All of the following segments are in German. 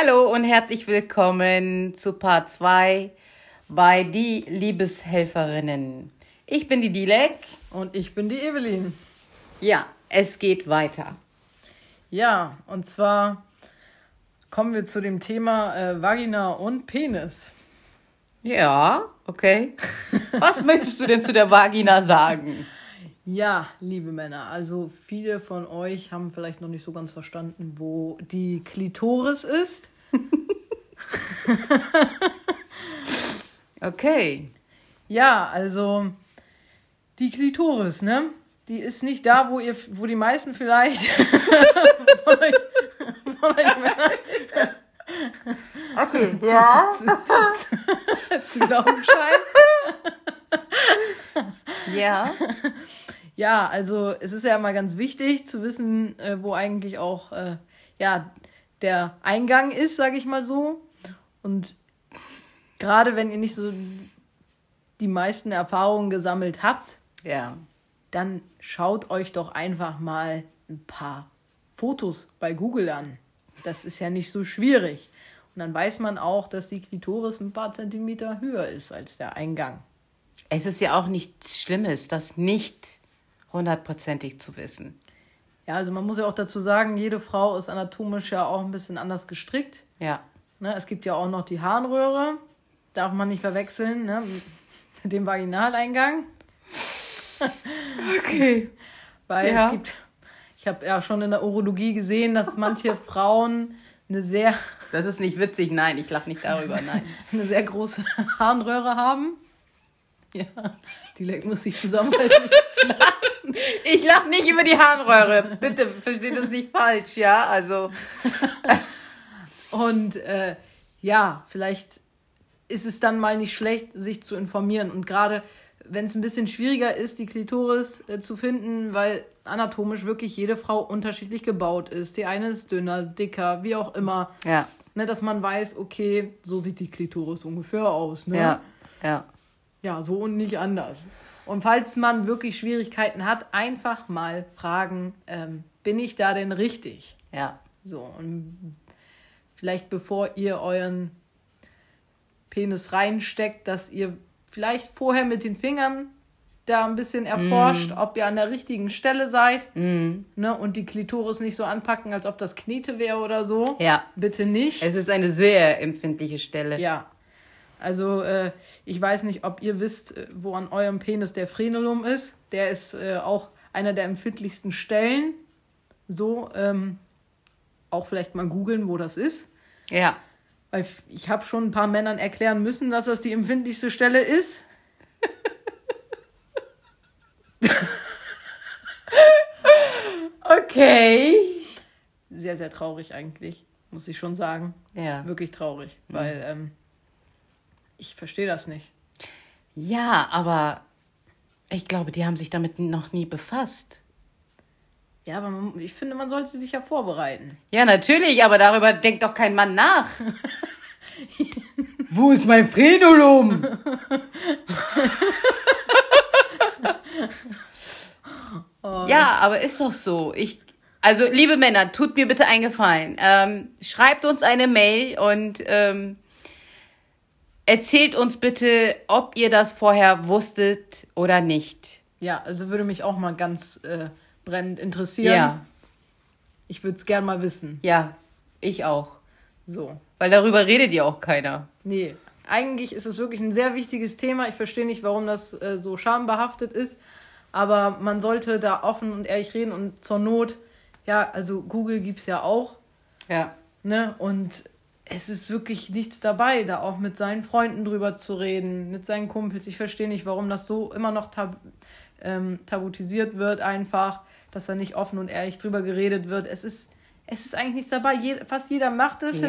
Hallo und herzlich willkommen zu Part 2 bei Die Liebeshelferinnen. Ich bin die Dilek. Und ich bin die Evelyn. Ja, es geht weiter. Ja, und zwar kommen wir zu dem Thema äh, Vagina und Penis. Ja, okay. Was möchtest du denn zu der Vagina sagen? Ja, liebe Männer, also viele von euch haben vielleicht noch nicht so ganz verstanden, wo die Klitoris ist. okay. Ja, also die Klitoris, ne? Die ist nicht da, wo ihr, wo die meisten vielleicht von euch, von euch Männern Okay, ja. zu, zu, zu glauben scheint. Ja. Ja, also es ist ja immer ganz wichtig zu wissen, äh, wo eigentlich auch äh, ja, der Eingang ist, sage ich mal so. Und gerade wenn ihr nicht so die meisten Erfahrungen gesammelt habt, Ja. dann schaut euch doch einfach mal ein paar Fotos bei Google an. Das ist ja nicht so schwierig. Und dann weiß man auch, dass die Klitoris ein paar Zentimeter höher ist als der Eingang. Es ist ja auch nichts Schlimmes, das nicht hundertprozentig zu wissen. Ja, also man muss ja auch dazu sagen, jede Frau ist anatomisch ja auch ein bisschen anders gestrickt. Ja. Ne, es gibt ja auch noch die Harnröhre, darf man nicht verwechseln ne, mit dem Vaginaleingang. Okay. Weil Ja. es gibt, ich habe ja schon in der Urologie gesehen, dass manche Frauen eine sehr, Das ist nicht witzig, nein, ich lache nicht darüber, nein. eine sehr große Harnröhre haben. Ja, die Leck muss sich zusammenreißen. nicht zu lachen. Ich lache nicht über die Harnröhre. Bitte versteht das nicht falsch, ja? Also, Und äh, ja, vielleicht ist es dann mal nicht schlecht, sich zu informieren. Und gerade wenn es ein bisschen schwieriger ist, die Klitoris äh, zu finden, weil anatomisch wirklich jede Frau unterschiedlich gebaut ist. Die eine ist dünner, dicker, wie auch immer. ja, Ne, dass man weiß, okay, so sieht die Klitoris ungefähr aus. Ne? ja, ja. Ja, so und nicht anders. Und falls man wirklich Schwierigkeiten hat, einfach mal fragen, ähm, bin ich da denn richtig? Ja, So, und vielleicht bevor ihr euren Penis reinsteckt, dass ihr vielleicht vorher mit den Fingern da ein bisschen erforscht, ob ihr an der richtigen Stelle seid. Ne? Und die Klitoris nicht so anpacken, als ob das Knete wäre oder so. ja. Bitte nicht. Es ist eine sehr empfindliche Stelle. Ja. Also, äh, ich weiß nicht, ob ihr wisst, äh, wo an eurem Penis der Frenulum ist. Der ist äh, auch einer der empfindlichsten Stellen. So, ähm, auch vielleicht mal googeln, wo das ist. Ja. Weil ich habe schon ein paar Männern erklären müssen, dass das die empfindlichste Stelle ist. Okay. Sehr, sehr traurig eigentlich, muss ich schon sagen. Ja. Wirklich traurig, weil ähm, ich verstehe das nicht. Ja, aber ich glaube, die haben sich damit noch nie befasst. Ja, aber man, ich finde, man sollte sich ja vorbereiten. Ja, natürlich, aber darüber denkt doch kein Mann nach. Wo ist mein Frenulum? Ja, aber ist doch so. Ich, also, liebe Männer, tut mir bitte einen Gefallen. Ähm, schreibt uns eine Mail und ähm, erzählt uns bitte, ob ihr das vorher wusstet oder nicht. Ja, also würde mich auch mal ganz äh, brennend interessieren. Ja, Ich würde es gern mal wissen. ja, ich auch. So. Weil darüber redet ja auch keiner. Nee, eigentlich ist es wirklich ein sehr wichtiges Thema. Ich verstehe nicht, warum das äh, so schambehaftet ist. Aber man sollte da offen und ehrlich reden und zur Not, ja, also Google gibt es ja auch, Ja. ne? Und es ist wirklich nichts dabei, da auch mit seinen Freunden drüber zu reden, mit seinen Kumpels. Ich verstehe nicht, warum das so immer noch tab ähm, tabutisiert wird, einfach, dass da nicht offen und ehrlich drüber geredet wird. Es ist, es ist eigentlich nichts dabei. Je, fast jeder macht es Ja,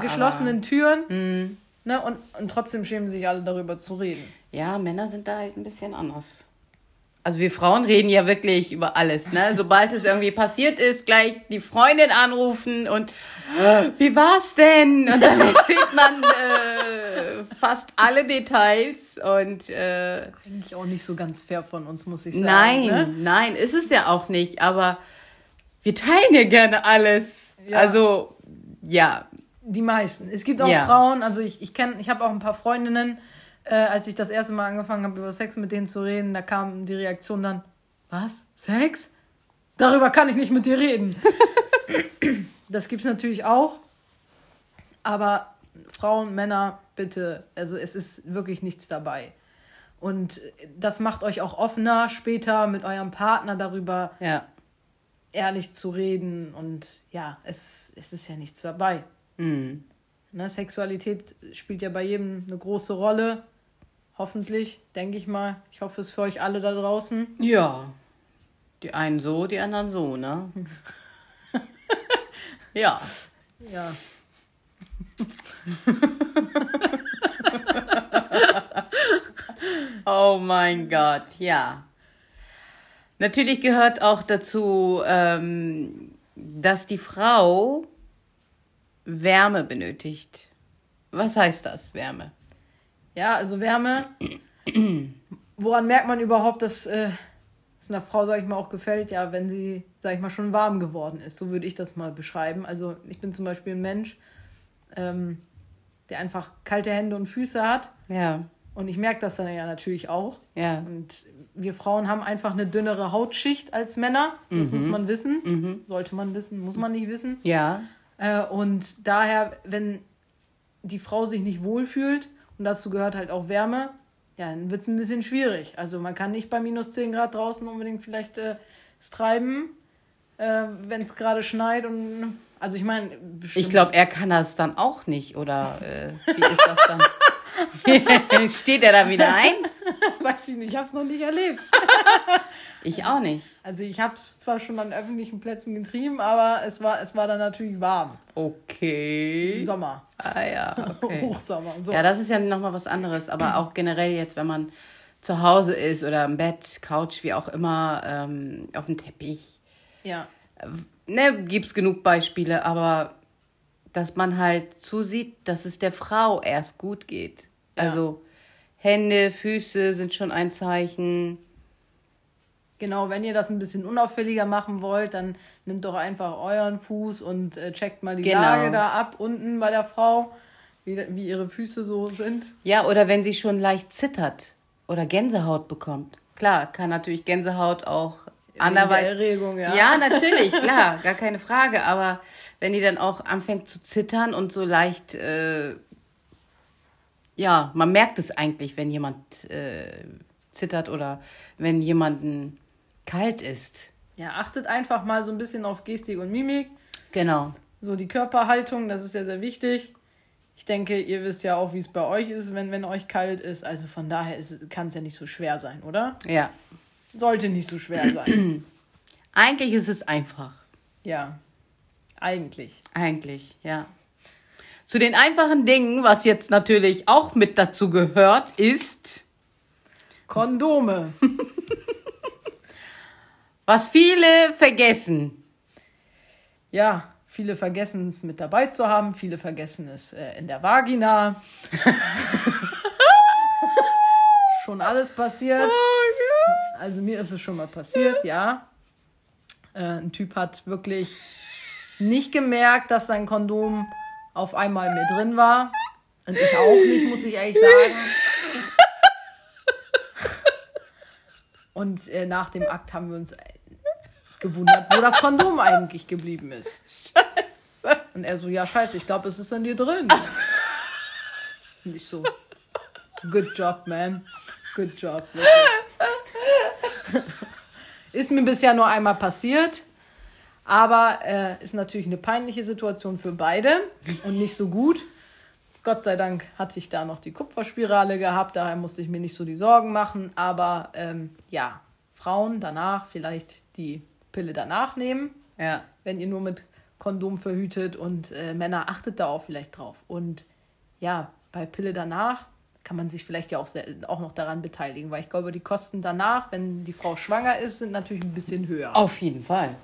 hinter geschlossenen aber- Türen. Ne? Und, und trotzdem schämen sich alle darüber zu reden. Ja, Männer sind da halt ein bisschen anders. Also wir Frauen reden ja wirklich über alles, ne? Sobald es irgendwie passiert ist, gleich die Freundin anrufen und "Äh, wie war's denn? Und dann erzählt man äh, fast alle Details und äh, Eigentlich auch nicht so ganz fair von uns, muss ich sagen. nein, Ne? nein, ist es ja auch nicht, aber wir teilen ja gerne alles. Ja. Also ja, die meisten. Es gibt auch Ja. Frauen, also ich, ich kenne, ich habe auch ein paar Freundinnen, äh, als ich das erste Mal angefangen habe, über Sex mit denen zu reden, da kam die Reaktion dann, was? Sex? Darüber kann ich nicht mit dir reden. das gibt's natürlich auch. Aber Frauen, Männer, bitte, also es ist wirklich nichts dabei. Und das macht euch auch offener, später mit eurem Partner darüber Ja. ehrlich zu reden. Und ja, es, es ist ja nichts dabei. Mhm. Ne, Sexualität spielt ja bei jedem eine große Rolle. Hoffentlich, denke ich mal. Ich hoffe es für euch alle da draußen. Ja. Die einen so, die anderen so, ne? ja. Ja. Oh mein Gott, ja. Natürlich gehört auch dazu, ähm, dass die Frau Wärme benötigt. Was heißt das, Wärme? Ja, also Wärme. Woran merkt man überhaupt, dass äh, es einer Frau, sag ich mal, auch gefällt? Ja, wenn sie, sag ich mal, schon warm geworden ist. So würde ich das mal beschreiben. Also ich bin zum Beispiel ein Mensch, ähm, der einfach kalte Hände und Füße hat. Ja, Und ich merke das dann ja natürlich auch. ja, Und wir Frauen haben einfach eine dünnere Hautschicht als Männer. Das muss man wissen. Sollte man wissen, muss man nicht wissen. ja, und daher, wenn die Frau sich nicht wohlfühlt, und dazu gehört halt auch Wärme, ja, dann wird es ein bisschen schwierig. Also man kann nicht bei minus 10 Grad draußen unbedingt vielleicht äh, treiben, äh, wenn es gerade schneit. Und also ich meine, Ich glaube, er kann das dann auch nicht, oder äh, wie ist das dann? Steht er da wieder ein? weiß ich nicht, ich habe es noch nicht erlebt. Ich auch nicht. Also ich habe es zwar schon an öffentlichen Plätzen getrieben, aber es war, es war dann natürlich warm. Okay. Sommer, Ah ja, okay. Hochsommer. So. Ja, das ist ja nochmal was anderes, aber auch generell jetzt, wenn man zu Hause ist oder im Bett, Couch, wie auch immer, ähm, auf dem Teppich. ja. Ne, gibt's genug Beispiele, aber dass man halt zusieht, dass es der Frau erst gut geht. Also Hände, Füße sind schon ein Zeichen. Genau, wenn ihr das ein bisschen unauffälliger machen wollt, dann nehmt doch einfach euren Fuß und äh, checkt mal die Genau. Lage da ab, unten bei der Frau, wie, wie ihre Füße so sind. Ja, oder wenn sie schon leicht zittert oder Gänsehaut bekommt. Klar, kann natürlich Gänsehaut auch der anderweitig. Erregung, ja. Ja, natürlich, klar, gar keine Frage. Aber wenn die dann auch anfängt zu zittern und so leicht, äh, ja, man merkt es eigentlich, wenn jemand äh, zittert oder wenn jemanden kalt ist. Ja, achtet einfach mal so ein bisschen auf Gestik und Mimik. Genau. So die Körperhaltung, das ist ja sehr wichtig. Ich denke, ihr wisst ja auch, wie es bei euch ist, wenn, wenn euch kalt ist. Also von daher kann es ja nicht so schwer sein, oder? Ja. Sollte nicht so schwer sein. Eigentlich ist es einfach. ja, eigentlich. Eigentlich, ja. Zu den einfachen Dingen, was jetzt natürlich auch mit dazu gehört, ist, Kondome. was viele vergessen. Ja, viele vergessen es mit dabei zu haben, viele vergessen es äh, in der Vagina. schon alles passiert. Also mir ist es schon mal passiert, ja. Äh, ein Typ hat wirklich nicht gemerkt, dass sein Kondom auf einmal mir drin war. Und ich auch nicht, muss ich ehrlich sagen. Und äh, nach dem Akt haben wir uns gewundert, wo das Kondom eigentlich geblieben ist. Scheiße. Und er so, ja, scheiße, ich glaube, es ist an dir drin. Und ich so, good job, man. Good job. Wirklich. ist mir bisher nur einmal passiert. Aber äh, ist natürlich eine peinliche Situation für beide und nicht so gut. Gott sei Dank hatte ich da noch die Kupferspirale gehabt, daher musste ich mir nicht so die Sorgen machen. Aber ähm, ja, Frauen danach vielleicht die Pille danach nehmen, Ja. wenn ihr nur mit Kondom verhütet und äh, Männer achtet da auch vielleicht drauf. Und ja, bei Pille danach kann man sich vielleicht ja auch, sehr, auch noch daran beteiligen, weil ich glaube, die Kosten danach, wenn die Frau schwanger ist, sind natürlich ein bisschen höher. Auf jeden Fall.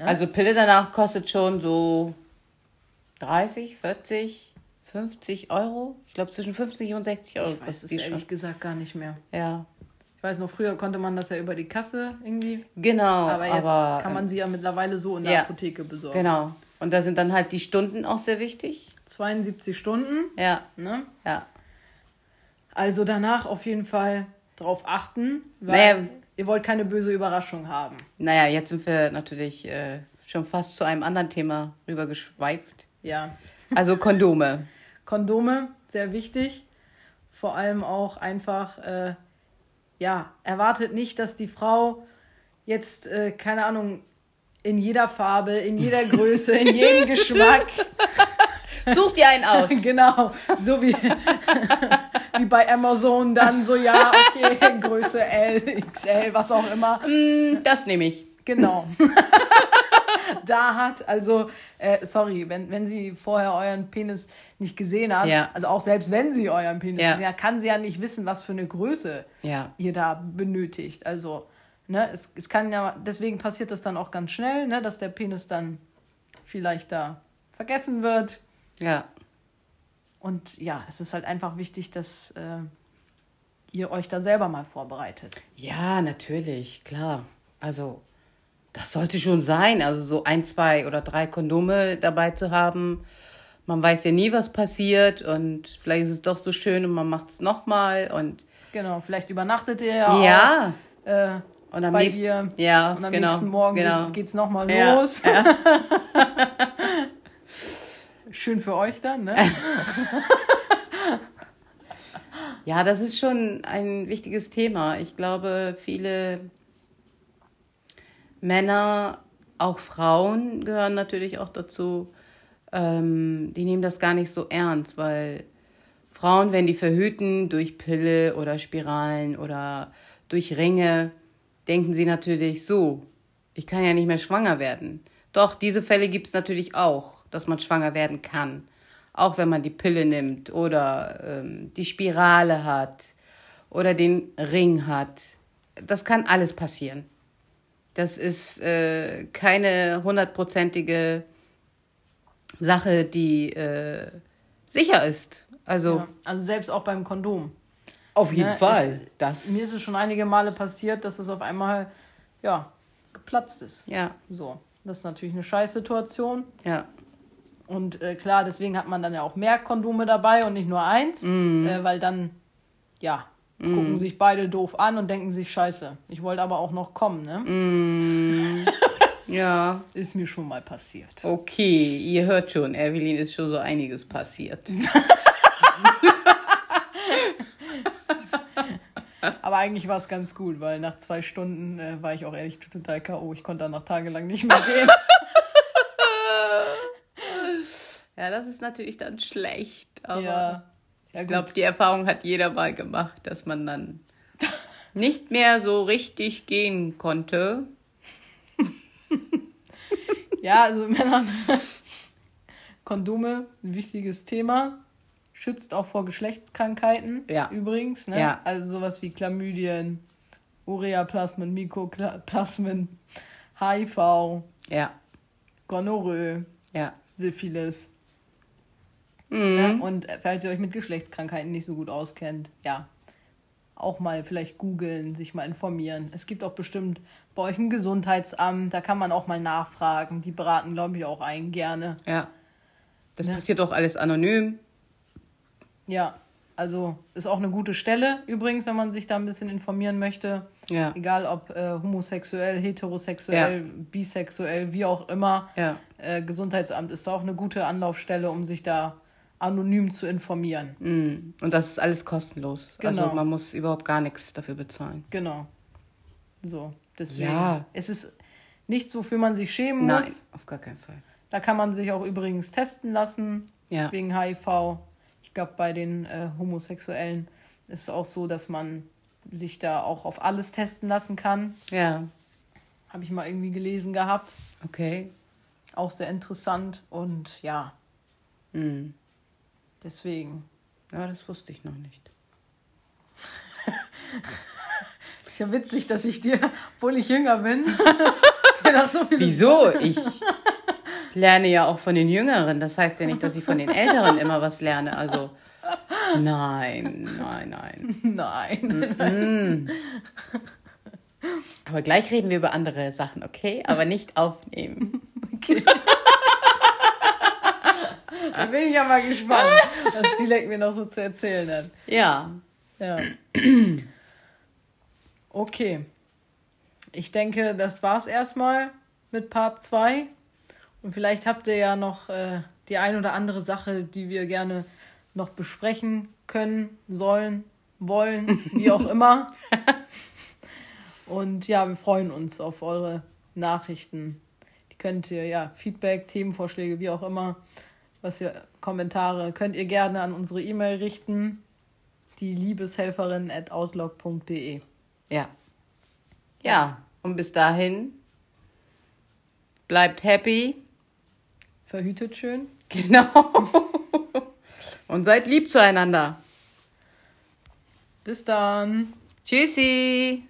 Also Pille danach kostet schon so 30, 40, 50 Euro. Ich glaube zwischen 50 und 60 Euro Ich weiß kostet es die schon. ehrlich gesagt gar nicht mehr. Ja. Ich weiß noch, früher konnte man das ja über die Kasse irgendwie, Genau. aber jetzt aber, kann man äh, sie ja mittlerweile so in der ja. Apotheke besorgen. Genau. Und da sind dann halt die Stunden auch sehr wichtig. 72 Stunden. Ja, Ne? ja. Also danach auf jeden Fall drauf achten, weil Naja. ihr wollt keine böse Überraschung haben. Naja, jetzt sind wir natürlich äh, schon fast zu einem anderen Thema rübergeschweift. Ja. Also Kondome. Kondome, sehr wichtig. Vor allem auch einfach, äh, ja, erwartet nicht, dass die Frau jetzt, äh, keine Ahnung, in jeder Farbe, in jeder Größe, in jedem Geschmack, Such dir einen aus. genau, so wie, wie bei Amazon dann so, ja, okay, Größe L, XL, was auch immer. Hm, Das nehme ich. Genau. da hat, also, äh, sorry, wenn, wenn sie vorher euren Penis nicht gesehen hat, Ja. also auch selbst wenn sie euren Penis Ja. gesehen hat, kann sie ja nicht wissen, was für eine Größe Ja. ihr da benötigt. Also, ne, es, es kann ja, deswegen passiert das dann auch ganz schnell, ne, dass der Penis dann vielleicht da vergessen wird. Ja. Und ja, es ist halt einfach wichtig, dass äh, ihr euch da selber mal vorbereitet. Ja, natürlich, klar. Also, das sollte schon sein. Also, so ein, zwei oder drei Kondome dabei zu haben. Man weiß ja nie, was passiert. Und vielleicht ist es doch so schön und man macht es nochmal. Und Genau, vielleicht übernachtet ihr ja, ja. auch äh, Und am bei nächsten, ihr. ja, Und am genau, nächsten Morgen genau. geht es nochmal Ja, los. Schön für euch dann, ne? Ja, das ist schon ein wichtiges Thema. Ich glaube, viele Männer, auch Frauen gehören natürlich auch dazu, ähm, die nehmen das gar nicht so ernst, weil Frauen, wenn die verhüten durch Pille oder Spiralen oder durch Ringe, denken sie natürlich so, ich kann ja nicht mehr schwanger werden. Doch, diese Fälle gibt es natürlich auch, dass man schwanger werden kann. Auch wenn man die Pille nimmt oder ähm, die Spirale hat oder den Ring hat. Das kann alles passieren. Das ist äh, keine hundertprozentige Sache, die äh, sicher ist. Also Ja, also selbst auch beim Kondom. auf jeden Ne, Fall. Das, Mir ist es schon einige Male passiert, dass es auf einmal, ja, geplatzt ist. ja, So, das ist natürlich eine Scheißsituation. ja, Und äh, klar, deswegen hat man dann ja auch mehr Kondome dabei und nicht nur eins, Mhm. äh, weil dann, ja, gucken sich beide doof an und denken sich, scheiße, ich wollte aber auch noch kommen, ne? Mhm. ja. Ist mir schon mal passiert. Okay, ihr hört schon, Evelyn ist schon so einiges passiert. Aber eigentlich war es ganz gut, weil nach zwei Stunden äh, war ich auch ehrlich total K.O. Ich konnte danach tagelang nicht mehr gehen. Ja, das ist natürlich dann schlecht, aber ja. Ja, ich glaube, die Erfahrung hat jeder mal gemacht, dass man dann nicht mehr so richtig gehen konnte. Ja, also Männer, Kondome, ein wichtiges Thema. Schützt auch vor Geschlechtskrankheiten. Ja. Übrigens, ne? Ja. Also sowas wie Chlamydien, Ureaplasmen, Mykoplasmen, HIV, Ja, Gonorrhoe, ja. Syphilis. Mhm. Ja, und äh, falls ihr euch mit Geschlechtskrankheiten nicht so gut auskennt, ja, auch mal vielleicht googeln, sich mal informieren. Es gibt auch bestimmt bei euch ein Gesundheitsamt, da kann man auch mal nachfragen. Die beraten, glaube ich, auch einen gerne. ja. Das Ne? passiert doch alles anonym. Ja, also ist auch eine gute Stelle übrigens, wenn man sich da ein bisschen informieren möchte. Ja, Egal ob äh, homosexuell, heterosexuell, bisexuell, wie auch immer. ja. Äh, Gesundheitsamt ist auch eine gute Anlaufstelle, um sich da anonym zu informieren. Mhm. Und das ist alles kostenlos. Also Genau. man muss überhaupt gar nichts dafür bezahlen. Genau. So, deswegen. Ja. Es ist nichts, wofür man sich schämen Nein, muss. auf gar keinen Fall. Da kann man sich auch übrigens testen lassen Ja. wegen HIV. Ich glaube, bei den äh, Homosexuellen ist es auch so, dass man sich da auch auf alles testen lassen kann. Ja, Habe ich mal irgendwie gelesen gehabt. okay. Auch sehr interessant. Und ja, Mhm. Deswegen. Ja, das wusste ich noch nicht. Ist ja witzig, dass ich dir, obwohl ich jünger bin, dir noch so viele Wieso? Ich lerne ja auch von den Jüngeren. Das heißt ja nicht, dass ich von den Älteren immer was lerne. Also, nein, nein, nein. Nein. Aber gleich reden wir über andere Sachen, okay? Aber nicht aufnehmen. Okay. Da bin ich ja mal gespannt, was Dilek mir noch so zu erzählen hat. Ja. Ja. Okay. Ich denke, das war's erstmal mit Part 2. Und vielleicht habt ihr ja noch äh, die ein oder andere Sache, die wir gerne noch besprechen können, sollen, wollen, wie auch immer. Und ja, wir freuen uns auf eure Nachrichten. Die könnt ihr, ja, Feedback, Themenvorschläge, wie auch immer, was ihr, Kommentare, könnt ihr gerne an unsere E-Mail richten, die Liebeshelferin at outlook.de. Ja. Ja, und bis dahin bleibt happy. Verhütet schön. Genau. und seid lieb zueinander. Bis dann. Tschüssi.